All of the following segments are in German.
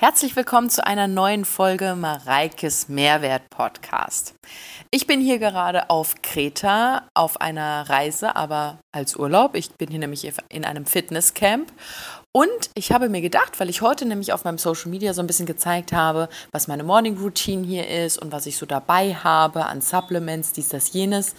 Herzlich willkommen zu einer neuen Folge Mareikes Mehrwert Podcast. Ich bin hier gerade auf Kreta auf einer Reise, aber als Urlaub. Ich bin hier nämlich in einem Fitnesscamp und ich habe mir gedacht, weil ich heute nämlich auf meinem Social Media so ein bisschen gezeigt habe, was meine Morning Routine hier ist und was ich so dabei habe an Supplements, dies, das, jenes,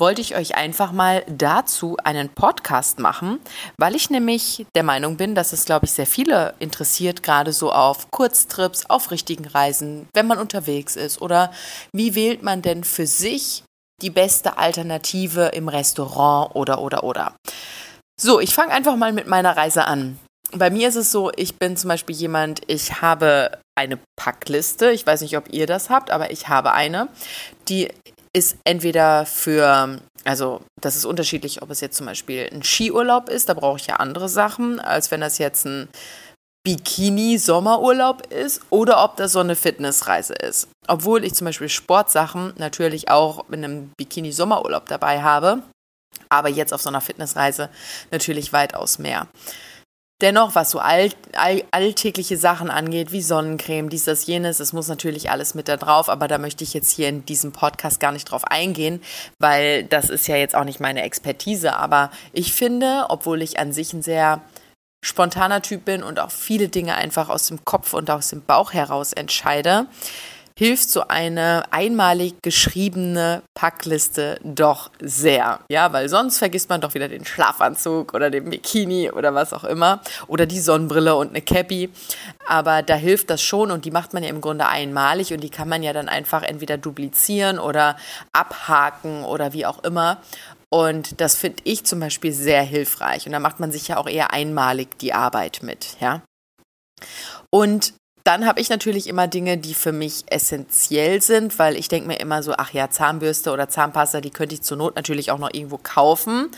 wollte ich euch einfach mal dazu einen Podcast machen, weil ich nämlich der Meinung bin, dass es, glaube ich, sehr viele interessiert, gerade so auf Kurztrips, auf richtigen Reisen, wenn man unterwegs ist oder wie wählt man denn für sich die beste Alternative im Restaurant oder oder oder. So, ich fange einfach mal mit meiner Reise an. Bei mir ist es so, ich bin zum Beispiel jemand, ich habe eine Packliste. Ich weiß nicht, ob ihr das habt, aber ich habe eine, die ist entweder für, also das ist unterschiedlich, ob es jetzt zum Beispiel ein Skiurlaub ist, da brauche ich ja andere Sachen, als wenn das jetzt ein Bikini-Sommerurlaub ist oder ob das so eine Fitnessreise ist. Obwohl ich zum Beispiel Sportsachen natürlich auch mit einem Bikini-Sommerurlaub dabei habe, aber jetzt auf so einer Fitnessreise natürlich weitaus mehr. Dennoch, was so all, all, alltägliche Sachen angeht, wie Sonnencreme, dies, das, jenes, es muss natürlich alles mit da drauf, aber da möchte ich jetzt hier in diesem Podcast gar nicht drauf eingehen, weil das ist ja jetzt auch nicht meine Expertise. Aber ich finde, obwohl ich an sich ein sehr spontaner Typ bin und auch viele Dinge einfach aus dem Kopf und aus dem Bauch heraus entscheide, hilft so eine einmalig geschriebene Packliste doch sehr. Ja, weil sonst vergisst man doch wieder den Schlafanzug oder den Bikini oder was auch immer oder die Sonnenbrille und eine Cappy. Aber da hilft das schon und die macht man ja im Grunde einmalig und die kann man ja dann einfach entweder duplizieren oder abhaken oder wie auch immer. Und das finde ich zum Beispiel sehr hilfreich. Und da macht man sich ja auch eher einmalig die Arbeit mit, ja. Und dann habe ich natürlich immer Dinge, die für mich essentiell sind, weil ich denke mir immer so, ach ja, Zahnbürste oder Zahnpasta, die könnte ich zur Not natürlich auch noch irgendwo kaufen.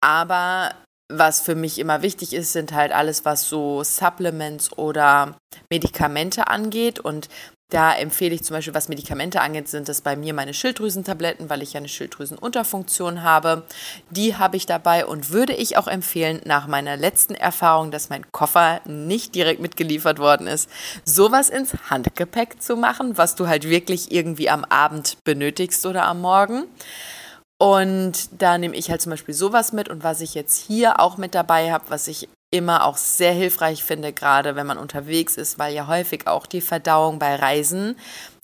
Aber was für mich immer wichtig ist, sind halt alles, was so Supplements oder Medikamente angeht. Und da empfehle ich zum Beispiel, was Medikamente angeht, sind das bei mir meine Schilddrüsentabletten, weil ich ja eine Schilddrüsenunterfunktion habe. Die habe ich dabei und würde ich auch empfehlen, nach meiner letzten Erfahrung, dass mein Koffer nicht direkt mitgeliefert worden ist, sowas ins Handgepäck zu machen, was du halt wirklich irgendwie am Abend benötigst oder am Morgen. Und da nehme ich halt zum Beispiel sowas mit und was ich jetzt hier auch mit dabei habe, was ich immer auch sehr hilfreich finde, gerade wenn man unterwegs ist, weil ja häufig auch die Verdauung bei Reisen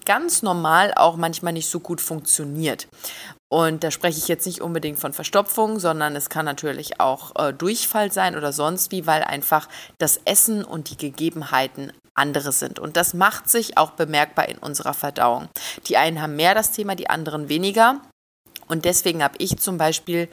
ganz normal auch manchmal nicht so gut funktioniert. Und da spreche ich jetzt nicht unbedingt von Verstopfung, sondern es kann natürlich auch äh, Durchfall sein oder sonst wie, weil einfach das Essen und die Gegebenheiten andere sind. Und das macht sich auch bemerkbar in unserer Verdauung. Die einen haben mehr das Thema, die anderen weniger. Und deswegen habe ich zum Beispiel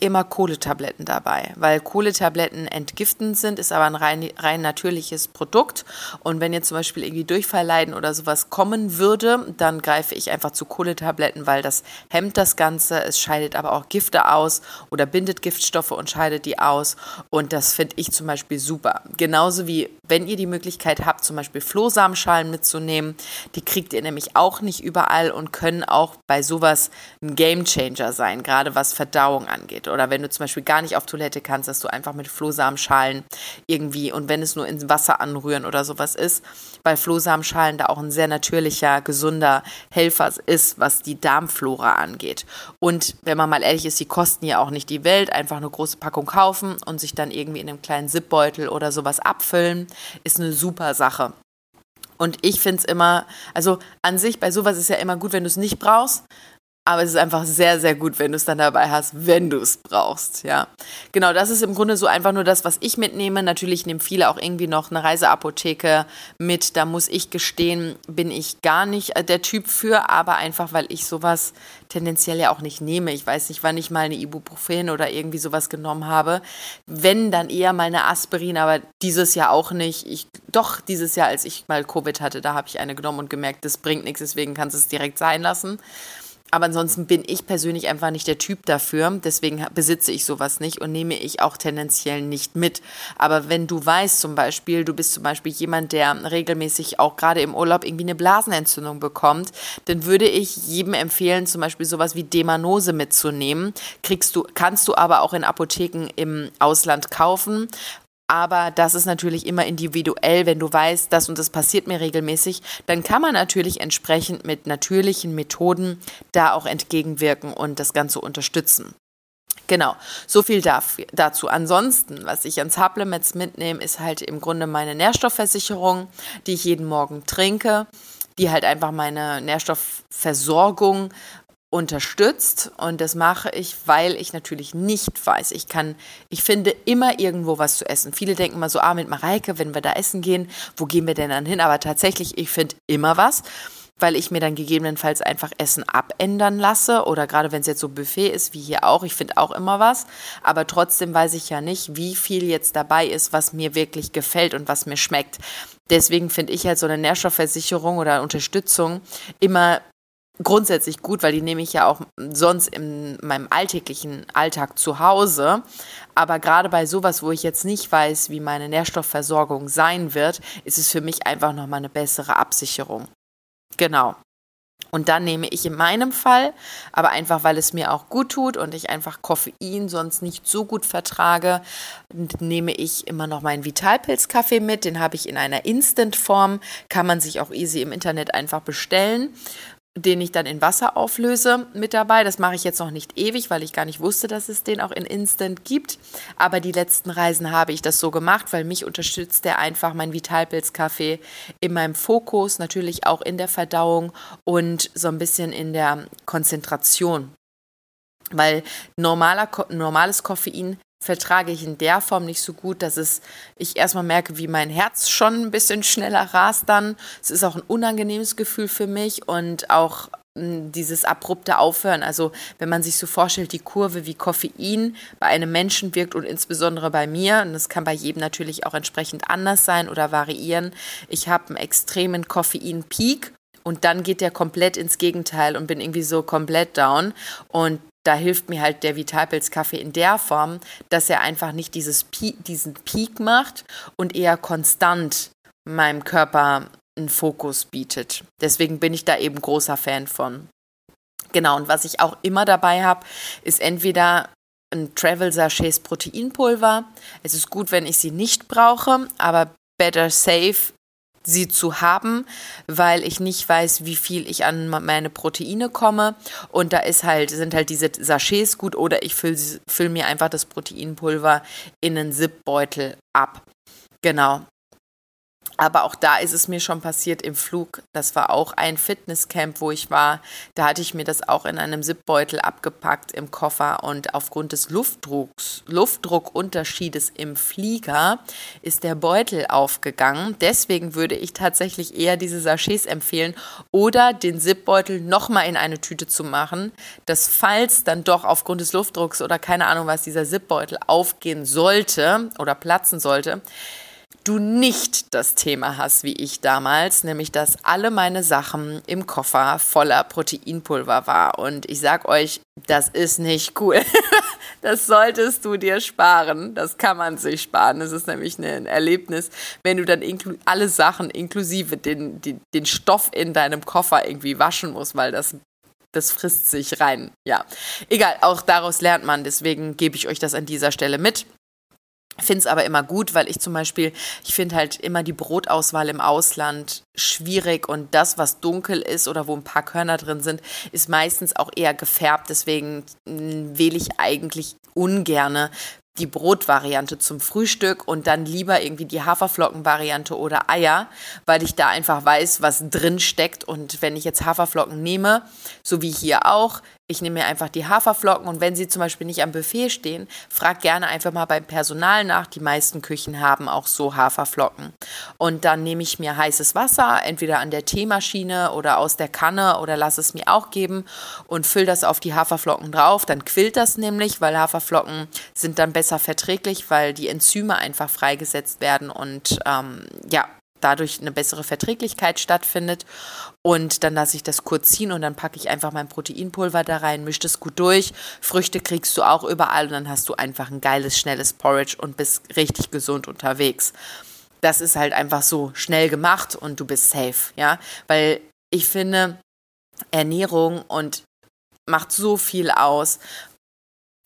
immer Kohletabletten dabei, weil Kohletabletten entgiftend sind, ist aber ein rein, rein natürliches Produkt. Und wenn jetzt zum Beispiel irgendwie Durchfall leiden oder sowas kommen würde, dann greife ich einfach zu Kohletabletten, weil das hemmt das Ganze. Es scheidet aber auch Gifte aus oder bindet Giftstoffe und scheidet die aus. Und das finde ich zum Beispiel super. Genauso wie wenn ihr die Möglichkeit habt, zum Beispiel Flohsamenschalen mitzunehmen. Die kriegt ihr nämlich auch nicht überall und können auch bei sowas ein Gamechanger sein, gerade was Verdauung angeht. Oder wenn du zum Beispiel gar nicht auf Toilette kannst, dass du einfach mit Flohsamenschalen irgendwie und wenn es nur ins Wasser anrühren oder sowas ist, weil Flohsamenschalen da auch ein sehr natürlicher, gesunder Helfer ist, was die Darmflora angeht. Und wenn man mal ehrlich ist, die kosten ja auch nicht die Welt, einfach eine große Packung kaufen und sich dann irgendwie in einem kleinen Zipbeutel oder sowas abfüllen, ist eine super Sache. Und ich finde es immer, also an sich bei sowas ist ja immer gut, wenn du es nicht brauchst, aber es ist einfach sehr, sehr gut, wenn du es dann dabei hast, wenn du es brauchst, ja. Genau, das ist im Grunde so einfach nur das, was ich mitnehme. Natürlich nehmen viele auch irgendwie noch eine Reiseapotheke mit. Da muss ich gestehen, bin ich gar nicht äh, der Typ für, aber einfach, weil ich sowas tendenziell ja auch nicht nehme. Ich weiß nicht, wann ich mal eine Ibuprofen oder irgendwie sowas genommen habe. Wenn, dann eher mal eine Aspirin, aber dieses Jahr auch nicht. Ich, doch, dieses Jahr, als ich mal Covid hatte, da habe ich eine genommen und gemerkt, das bringt nichts, deswegen kannst du es direkt sein lassen. Aber ansonsten bin ich persönlich einfach nicht der Typ dafür. Deswegen besitze ich sowas nicht und nehme ich auch tendenziell nicht mit. Aber wenn du weißt zum Beispiel, du bist zum Beispiel jemand, der regelmäßig auch gerade im Urlaub irgendwie eine Blasenentzündung bekommt, dann würde ich jedem empfehlen, zum Beispiel sowas wie Demanose mitzunehmen. Kriegst du, kannst du aber auch in Apotheken im Ausland kaufen Aber das ist natürlich immer individuell, wenn du weißt, das und das passiert mir regelmäßig, dann kann man natürlich entsprechend mit natürlichen Methoden da auch entgegenwirken und das Ganze unterstützen. Genau, so viel dazu. Ansonsten, was ich an Supplements mitnehme, ist halt im Grunde meine Nährstoffversicherung, die ich jeden Morgen trinke, die halt einfach meine Nährstoffversorgung unterstützt und das mache ich, weil ich natürlich nicht weiß. Ich kann, ich finde immer irgendwo was zu essen. Viele denken immer so, ah, mit Mareike, wenn wir da essen gehen, wo gehen wir denn dann hin? Aber tatsächlich, ich finde immer was weil ich mir dann gegebenenfalls einfach Essen abändern lasse oder gerade wenn es jetzt so Buffet ist wie hier auch, ich finde auch immer was, aber trotzdem weiß ich ja nicht, wie viel jetzt dabei ist, was mir wirklich gefällt und was mir schmeckt. Deswegen finde ich halt so eine Nährstoffversicherung oder Unterstützung immer grundsätzlich gut, weil die nehme ich ja auch sonst in meinem alltäglichen Alltag zu Hause. Aber gerade bei sowas, wo ich jetzt nicht weiß, wie meine Nährstoffversorgung sein wird, ist es für mich einfach nochmal eine bessere Absicherung. Genau. Und dann nehme ich in meinem Fall, aber einfach weil es mir auch gut tut und ich einfach Koffein sonst nicht so gut vertrage, nehme ich immer noch meinen Vitalpilz-Kaffee mit. Den habe ich in einer Instant-Form, kann man sich auch easy im Internet einfach bestellen den ich dann in Wasser auflöse mit dabei. Das mache ich jetzt noch nicht ewig, weil ich gar nicht wusste, dass es den auch in Instant gibt. Aber die letzten Reisen habe ich das so gemacht, weil mich unterstützt der einfach mein Vitalpilz-Kaffee in meinem Fokus, natürlich auch in der Verdauung und so ein bisschen in der Konzentration. Weil normaler, normales Koffein vertrage ich in der Form nicht so gut, dass es ich erstmal merke, wie mein Herz schon ein bisschen schneller rast dann. Es ist auch ein unangenehmes Gefühl für mich und auch hm, dieses abrupte Aufhören. Also wenn man sich so vorstellt, die Kurve, wie Koffein bei einem Menschen wirkt und insbesondere bei mir, und das kann bei jedem natürlich auch entsprechend anders sein oder variieren. Ich habe einen extremen Koffein-Peak und dann geht der komplett ins Gegenteil und bin irgendwie so komplett down. Und da hilft mir halt der Vitalpilz-Kaffee in der Form, dass er einfach nicht dieses Peak, diesen Peak macht und eher konstant meinem Körper einen Fokus bietet. Deswegen bin ich da eben großer Fan von. Genau, und was ich auch immer dabei habe, ist entweder ein Travel Sachets Proteinpulver. Es ist gut, wenn ich sie nicht brauche, aber better safe sie zu haben, weil ich nicht weiß, wie viel ich an meine Proteine komme. Und da ist halt, sind halt diese Sachets gut oder ich fülle füll mir einfach das Proteinpulver in einen Zipbeutel ab. Genau. Aber auch da ist es mir schon passiert im Flug. Das war auch ein Fitnesscamp, wo ich war. Da hatte ich mir das auch in einem Zipbeutel abgepackt im Koffer und aufgrund des Luftdrucks, Luftdruckunterschiedes im Flieger ist der Beutel aufgegangen. Deswegen würde ich tatsächlich eher diese Sachets empfehlen oder den Zipbeutel nochmal in eine Tüte zu machen, dass falls dann doch aufgrund des Luftdrucks oder keine Ahnung was dieser Zipbeutel aufgehen sollte oder platzen sollte, du nicht das Thema hast wie ich damals, nämlich dass alle meine Sachen im Koffer voller Proteinpulver war. Und ich sag euch, das ist nicht cool. das solltest du dir sparen. Das kann man sich sparen. Das ist nämlich ein Erlebnis, wenn du dann alle Sachen inklusive den, den, den Stoff in deinem Koffer irgendwie waschen musst, weil das das frisst sich rein. Ja, egal, auch daraus lernt man. Deswegen gebe ich euch das an dieser Stelle mit. Finde es aber immer gut, weil ich zum Beispiel, ich finde halt immer die Brotauswahl im Ausland schwierig und das, was dunkel ist oder wo ein paar Körner drin sind, ist meistens auch eher gefärbt. Deswegen hm, wähle ich eigentlich ungerne die Brotvariante zum Frühstück und dann lieber irgendwie die Haferflockenvariante oder Eier, weil ich da einfach weiß, was drin steckt. Und wenn ich jetzt Haferflocken nehme, so wie hier auch, ich nehme mir einfach die Haferflocken und wenn sie zum Beispiel nicht am Buffet stehen, frag gerne einfach mal beim Personal nach. Die meisten Küchen haben auch so Haferflocken. Und dann nehme ich mir heißes Wasser, entweder an der Teemaschine oder aus der Kanne oder lass es mir auch geben und fülle das auf die Haferflocken drauf. Dann quillt das nämlich, weil Haferflocken sind dann besser verträglich, weil die Enzyme einfach freigesetzt werden und ähm, ja, dadurch eine bessere Verträglichkeit stattfindet. Und dann lasse ich das kurz ziehen und dann packe ich einfach mein Proteinpulver da rein, mische das gut durch. Früchte kriegst du auch überall und dann hast du einfach ein geiles, schnelles Porridge und bist richtig gesund unterwegs. Das ist halt einfach so schnell gemacht und du bist safe, ja. Weil ich finde, Ernährung und macht so viel aus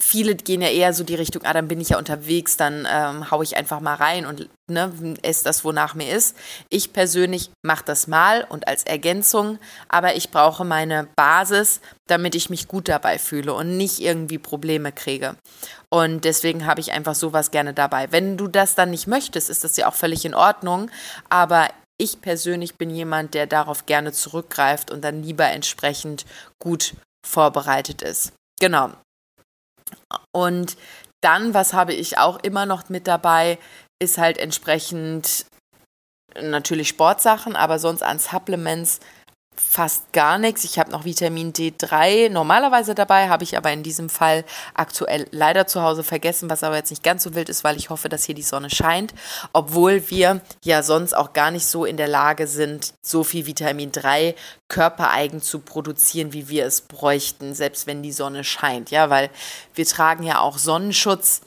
viele gehen ja eher so die Richtung, ah, dann bin ich ja unterwegs, dann ähm, haue ich einfach mal rein und ne, esse das, wonach mir ist. Ich persönlich mache das mal und als Ergänzung, aber ich brauche meine Basis, damit ich mich gut dabei fühle und nicht irgendwie Probleme kriege. Und deswegen habe ich einfach sowas gerne dabei. Wenn du das dann nicht möchtest, ist das ja auch völlig in Ordnung, aber ich persönlich bin jemand, der darauf gerne zurückgreift und dann lieber entsprechend gut vorbereitet ist. Genau. Und dann, was habe ich auch immer noch mit dabei, ist halt entsprechend natürlich Sportsachen, aber sonst an Supplements fast gar nichts. Ich habe noch Vitamin D3 normalerweise dabei, habe ich aber in diesem Fall aktuell leider zu Hause vergessen, was aber jetzt nicht ganz so wild ist, weil ich hoffe, dass hier die Sonne scheint, obwohl wir ja sonst auch gar nicht so in der Lage sind, so viel Vitamin 3 körpereigen zu produzieren, wie wir es bräuchten, selbst wenn die Sonne scheint, ja, weil wir tragen ja auch Sonnenschutz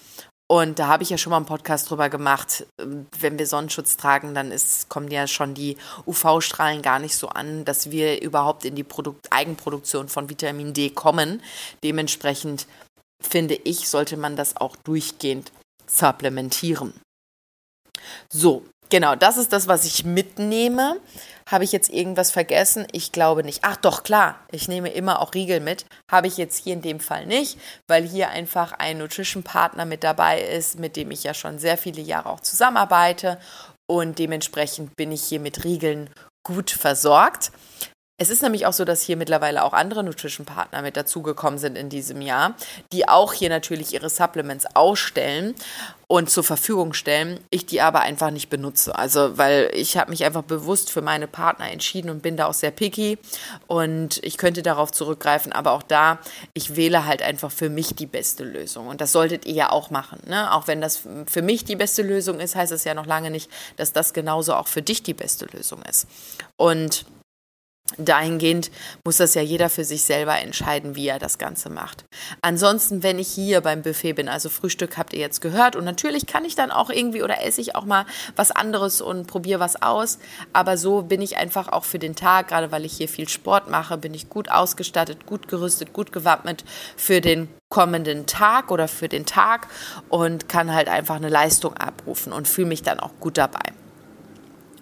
und da habe ich ja schon mal einen Podcast drüber gemacht. Wenn wir Sonnenschutz tragen, dann ist, kommen ja schon die UV-Strahlen gar nicht so an, dass wir überhaupt in die Produkt Eigenproduktion von Vitamin D kommen. Dementsprechend finde ich, sollte man das auch durchgehend supplementieren. So, genau, das ist das, was ich mitnehme. Habe ich jetzt irgendwas vergessen? Ich glaube nicht. Ach doch, klar, ich nehme immer auch Riegel mit. Habe ich jetzt hier in dem Fall nicht, weil hier einfach ein Nutrition-Partner mit dabei ist, mit dem ich ja schon sehr viele Jahre auch zusammenarbeite. Und dementsprechend bin ich hier mit Riegeln gut versorgt. Es ist nämlich auch so, dass hier mittlerweile auch andere Nutrition-Partner mit dazugekommen sind in diesem Jahr, die auch hier natürlich ihre Supplements ausstellen und zur Verfügung stellen, ich die aber einfach nicht benutze. Also, weil ich habe mich einfach bewusst für meine Partner entschieden und bin da auch sehr picky und ich könnte darauf zurückgreifen, aber auch da, ich wähle halt einfach für mich die beste Lösung und das solltet ihr ja auch machen. Ne? Auch wenn das für mich die beste Lösung ist, heißt es ja noch lange nicht, dass das genauso auch für dich die beste Lösung ist. Und dahingehend muss das ja jeder für sich selber entscheiden, wie er das Ganze macht. Ansonsten, wenn ich hier beim Buffet bin, also Frühstück habt ihr jetzt gehört und natürlich kann ich dann auch irgendwie oder esse ich auch mal was anderes und probiere was aus, aber so bin ich einfach auch für den Tag, gerade weil ich hier viel Sport mache, bin ich gut ausgestattet, gut gerüstet, gut gewappnet für den kommenden Tag oder für den Tag und kann halt einfach eine Leistung abrufen und fühle mich dann auch gut dabei.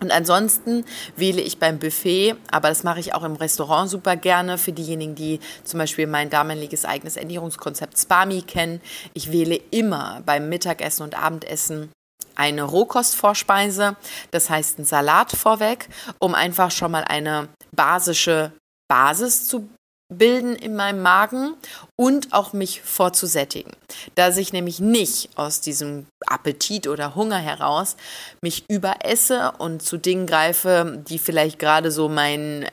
Und ansonsten wähle ich beim Buffet, aber das mache ich auch im Restaurant super gerne für diejenigen, die zum Beispiel mein damaliges eigenes Ernährungskonzept Spami kennen. Ich wähle immer beim Mittagessen und Abendessen eine Rohkostvorspeise, das heißt ein Salat vorweg, um einfach schon mal eine basische Basis zu bilden in meinem Magen und auch mich vorzusättigen. Dass ich nämlich nicht aus diesem Appetit oder Hunger heraus mich überesse und zu Dingen greife, die vielleicht gerade so mein äh,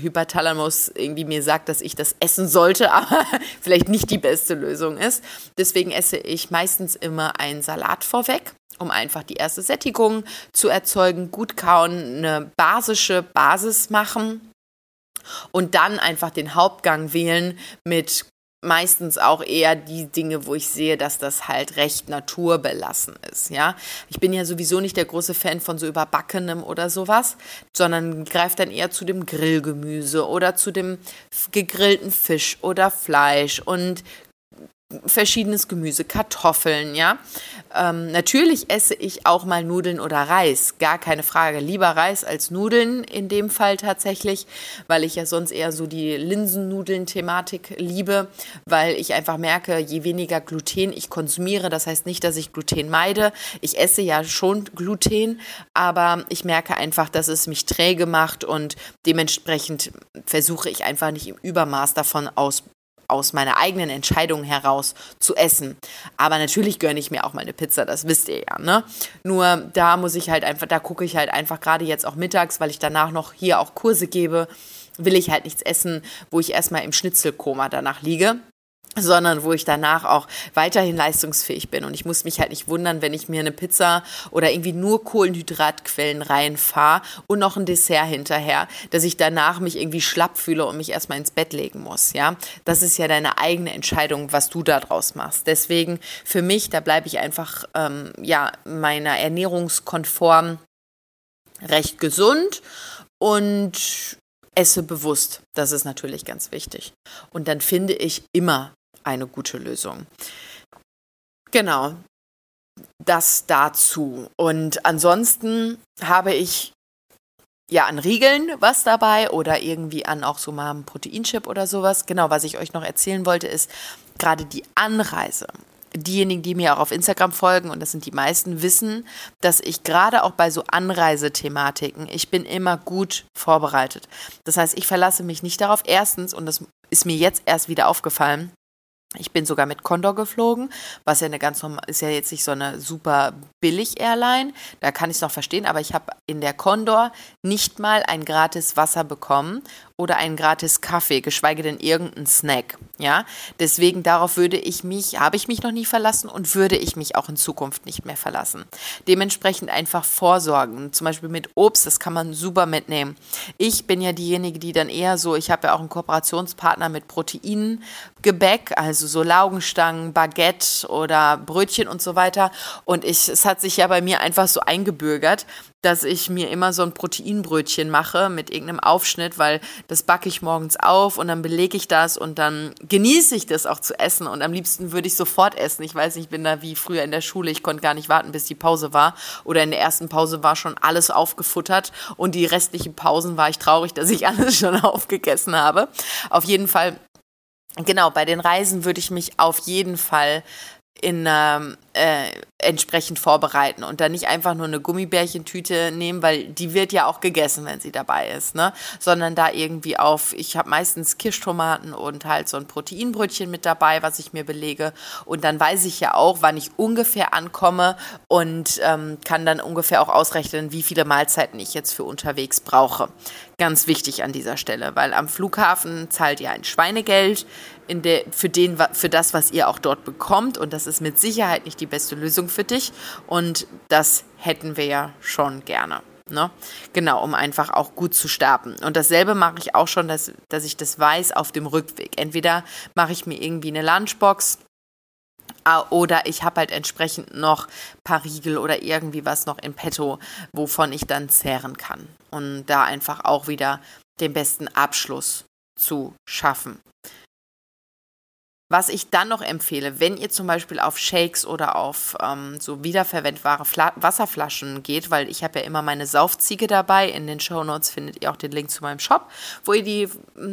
Hypothalamus irgendwie mir sagt, dass ich das essen sollte, aber vielleicht nicht die beste Lösung ist. Deswegen esse ich meistens immer einen Salat vorweg um einfach die erste Sättigung zu erzeugen, gut kauen, eine basische Basis machen und dann einfach den Hauptgang wählen mit meistens auch eher die Dinge, wo ich sehe, dass das halt recht naturbelassen ist, ja. Ich bin ja sowieso nicht der große Fan von so überbackenem oder sowas, sondern greife dann eher zu dem Grillgemüse oder zu dem gegrillten Fisch oder Fleisch und verschiedenes Gemüse, Kartoffeln, ja. Ähm, natürlich esse ich auch mal Nudeln oder Reis, gar keine Frage. Lieber Reis als Nudeln in dem Fall tatsächlich, weil ich ja sonst eher so die Linsennudeln-Thematik liebe, weil ich einfach merke, je weniger Gluten ich konsumiere, das heißt nicht, dass ich Gluten meide. Ich esse ja schon Gluten, aber ich merke einfach, dass es mich träge macht und dementsprechend versuche ich einfach nicht im Übermaß davon aus aus meiner eigenen Entscheidung heraus zu essen. Aber natürlich gönne ich mir auch mal eine Pizza, das wisst ihr ja, ne? Nur da muss ich halt einfach, da gucke ich halt einfach gerade jetzt auch mittags, weil ich danach noch hier auch Kurse gebe, will ich halt nichts essen, wo ich erstmal im Schnitzelkoma danach liege sondern wo ich danach auch weiterhin leistungsfähig bin. Und ich muss mich halt nicht wundern, wenn ich mir eine Pizza oder irgendwie nur Kohlenhydratquellen reinfahre und noch ein Dessert hinterher, dass ich danach mich irgendwie schlapp fühle und mich erstmal ins Bett legen muss. Ja, das ist ja deine eigene Entscheidung, was du da draus machst. Deswegen für mich, da bleibe ich einfach ähm, ja meiner Ernährungskonform recht gesund und esse bewusst. Das ist natürlich ganz wichtig. Und dann finde ich immer eine gute Lösung. Genau, das dazu. Und ansonsten habe ich ja an Riegeln was dabei oder irgendwie an auch so mal einem Proteinchip oder sowas. Genau, was ich euch noch erzählen wollte, ist gerade die Anreise. Diejenigen, die mir auch auf Instagram folgen, und das sind die meisten, wissen, dass ich gerade auch bei so Anreisethematiken, ich bin immer gut vorbereitet. Das heißt, ich verlasse mich nicht darauf. Erstens, und das ist mir jetzt erst wieder aufgefallen, ich bin sogar mit Condor geflogen, was ja eine ganz normal, ist ja jetzt nicht so eine super billig Airline. Da kann ich es noch verstehen, aber ich habe in der Condor nicht mal ein gratis Wasser bekommen oder einen gratis Kaffee, geschweige denn irgendeinen Snack. Ja, deswegen darauf würde ich mich, habe ich mich noch nie verlassen und würde ich mich auch in Zukunft nicht mehr verlassen. Dementsprechend einfach vorsorgen, zum Beispiel mit Obst, das kann man super mitnehmen. Ich bin ja diejenige, die dann eher so, ich habe ja auch einen Kooperationspartner mit Proteingebäck, also so Laugenstangen, Baguette oder Brötchen und so weiter. Und ich, es hat sich ja bei mir einfach so eingebürgert, dass ich mir immer so ein Proteinbrötchen mache mit irgendeinem Aufschnitt, weil das backe ich morgens auf und dann belege ich das und dann genieße ich das auch zu essen und am liebsten würde ich sofort essen. Ich weiß, ich bin da wie früher in der Schule, ich konnte gar nicht warten, bis die Pause war oder in der ersten Pause war schon alles aufgefuttert und die restlichen Pausen war ich traurig, dass ich alles schon aufgegessen habe. Auf jeden Fall Genau, bei den Reisen würde ich mich auf jeden Fall in ähm, äh, entsprechend vorbereiten und dann nicht einfach nur eine Gummibärchentüte nehmen, weil die wird ja auch gegessen, wenn sie dabei ist, ne? Sondern da irgendwie auf, ich habe meistens Kirschtomaten und halt so ein Proteinbrötchen mit dabei, was ich mir belege. Und dann weiß ich ja auch, wann ich ungefähr ankomme und ähm, kann dann ungefähr auch ausrechnen, wie viele Mahlzeiten ich jetzt für unterwegs brauche. Ganz wichtig an dieser Stelle, weil am Flughafen zahlt ihr ein Schweinegeld in der, für, den, für das, was ihr auch dort bekommt. Und das ist mit Sicherheit nicht die beste Lösung für dich. Und das hätten wir ja schon gerne. Ne? Genau, um einfach auch gut zu starten. Und dasselbe mache ich auch schon, dass, dass ich das weiß auf dem Rückweg. Entweder mache ich mir irgendwie eine Lunchbox oder ich habe halt entsprechend noch paar Riegel oder irgendwie was noch in petto, wovon ich dann zehren kann. Und da einfach auch wieder den besten Abschluss zu schaffen. Was ich dann noch empfehle, wenn ihr zum Beispiel auf Shakes oder auf ähm, so wiederverwendbare Fla Wasserflaschen geht, weil ich habe ja immer meine Saufziege dabei. In den Show Notes findet ihr auch den Link zu meinem Shop, wo ihr die äh,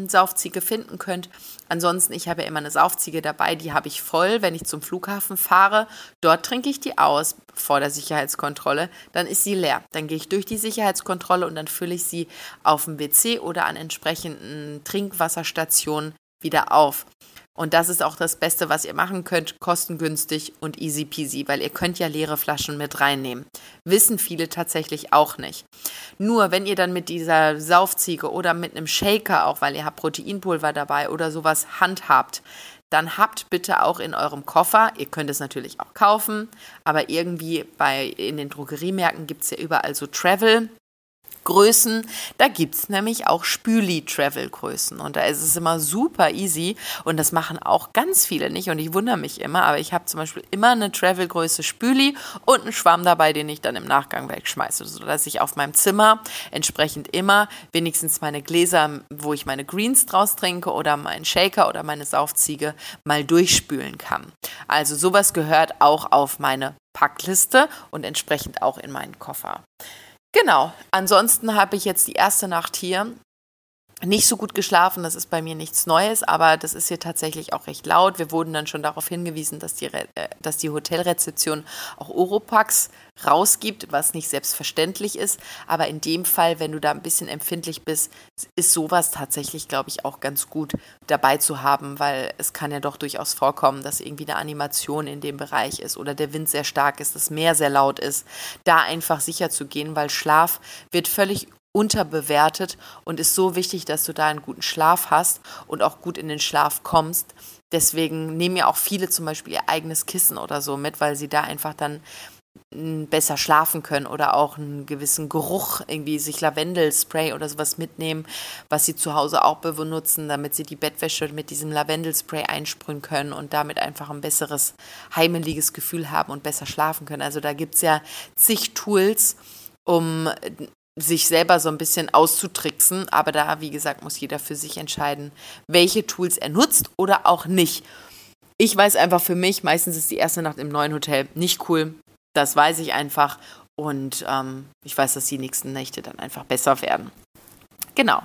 Saufziege finden könnt. Ansonsten, ich habe ja immer eine Saufziege dabei, die habe ich voll, wenn ich zum Flughafen fahre. Dort trinke ich die aus vor der Sicherheitskontrolle. Dann ist sie leer. Dann gehe ich durch die Sicherheitskontrolle und dann fülle ich sie auf dem WC oder an entsprechenden Trinkwasserstationen wieder auf. Und das ist auch das Beste, was ihr machen könnt, kostengünstig und easy peasy, weil ihr könnt ja leere Flaschen mit reinnehmen. Wissen viele tatsächlich auch nicht. Nur wenn ihr dann mit dieser Saufziege oder mit einem Shaker auch, weil ihr habt Proteinpulver dabei oder sowas handhabt, dann habt bitte auch in eurem Koffer, ihr könnt es natürlich auch kaufen, aber irgendwie bei in den Drogeriemärkten gibt es ja überall so Travel Größen. Da gibt es nämlich auch Spüli-Travel-Größen. Und da ist es immer super easy. Und das machen auch ganz viele nicht. Und ich wundere mich immer. Aber ich habe zum Beispiel immer eine Travel-Größe Spüli und einen Schwamm dabei, den ich dann im Nachgang wegschmeiße. Sodass ich auf meinem Zimmer entsprechend immer wenigstens meine Gläser, wo ich meine Greens draus trinke oder meinen Shaker oder meine Saufziege mal durchspülen kann. Also sowas gehört auch auf meine Packliste und entsprechend auch in meinen Koffer. Genau. Ansonsten habe ich jetzt die erste Nacht hier nicht so gut geschlafen. Das ist bei mir nichts Neues, aber das ist hier tatsächlich auch recht laut. Wir wurden dann schon darauf hingewiesen, dass die, äh, dass die Hotelrezeption auch Oropax rausgibt, was nicht selbstverständlich ist. Aber in dem Fall, wenn du da ein bisschen empfindlich bist, ist sowas tatsächlich, glaube ich, auch ganz gut dabei zu haben, weil es kann ja doch durchaus vorkommen, dass irgendwie eine Animation in dem Bereich ist oder der Wind sehr stark ist, das Meer sehr laut ist. Da einfach sicher zu gehen, weil Schlaf wird völlig unterbewertet und ist so wichtig, dass du da einen guten Schlaf hast und auch gut in den Schlaf kommst. Deswegen nehmen ja auch viele zum Beispiel ihr eigenes Kissen oder so mit, weil sie da einfach dann hm, besser schlafen können oder auch einen gewissen Geruch, irgendwie sich Lavendelspray oder sowas mitnehmen, was sie zu Hause auch benutzen, damit sie die Bettwäsche mit diesem Lavendelspray einsprühen können und damit einfach ein besseres heimeliges Gefühl haben und besser schlafen können. Also da gibt es ja zig Tools, um sich selber so ein bisschen auszutricksen. Aber da, wie gesagt, muss jeder für sich entscheiden, welche Tools er nutzt oder auch nicht. Ich weiß einfach für mich, meistens ist die erste Nacht im neuen Hotel nicht cool. Das weiß ich einfach. Und ähm, ich weiß, dass die nächsten Nächte dann einfach besser werden. Genau.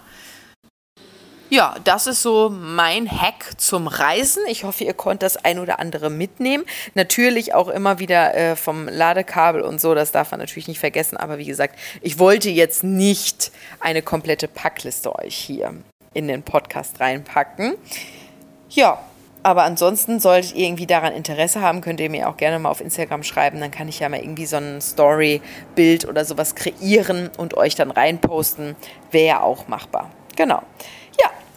Ja, das ist so mein Hack zum Reisen. Ich hoffe, ihr könnt das ein oder andere mitnehmen. Natürlich auch immer wieder äh, vom Ladekabel und so, das darf man natürlich nicht vergessen. Aber wie gesagt, ich wollte jetzt nicht eine komplette Packliste euch hier in den Podcast reinpacken. Ja, aber ansonsten solltet ihr irgendwie daran Interesse haben, könnt ihr mir auch gerne mal auf Instagram schreiben. Dann kann ich ja mal irgendwie so ein Story-Bild oder sowas kreieren und euch dann reinposten. Wäre ja auch machbar. Genau.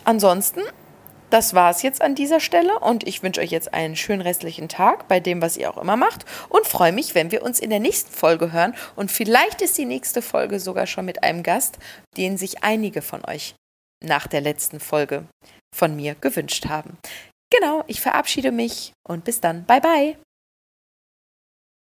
Ansonsten, das war es jetzt an dieser Stelle und ich wünsche euch jetzt einen schönen restlichen Tag bei dem, was ihr auch immer macht und freue mich, wenn wir uns in der nächsten Folge hören und vielleicht ist die nächste Folge sogar schon mit einem Gast, den sich einige von euch nach der letzten Folge von mir gewünscht haben. Genau, ich verabschiede mich und bis dann. Bye bye.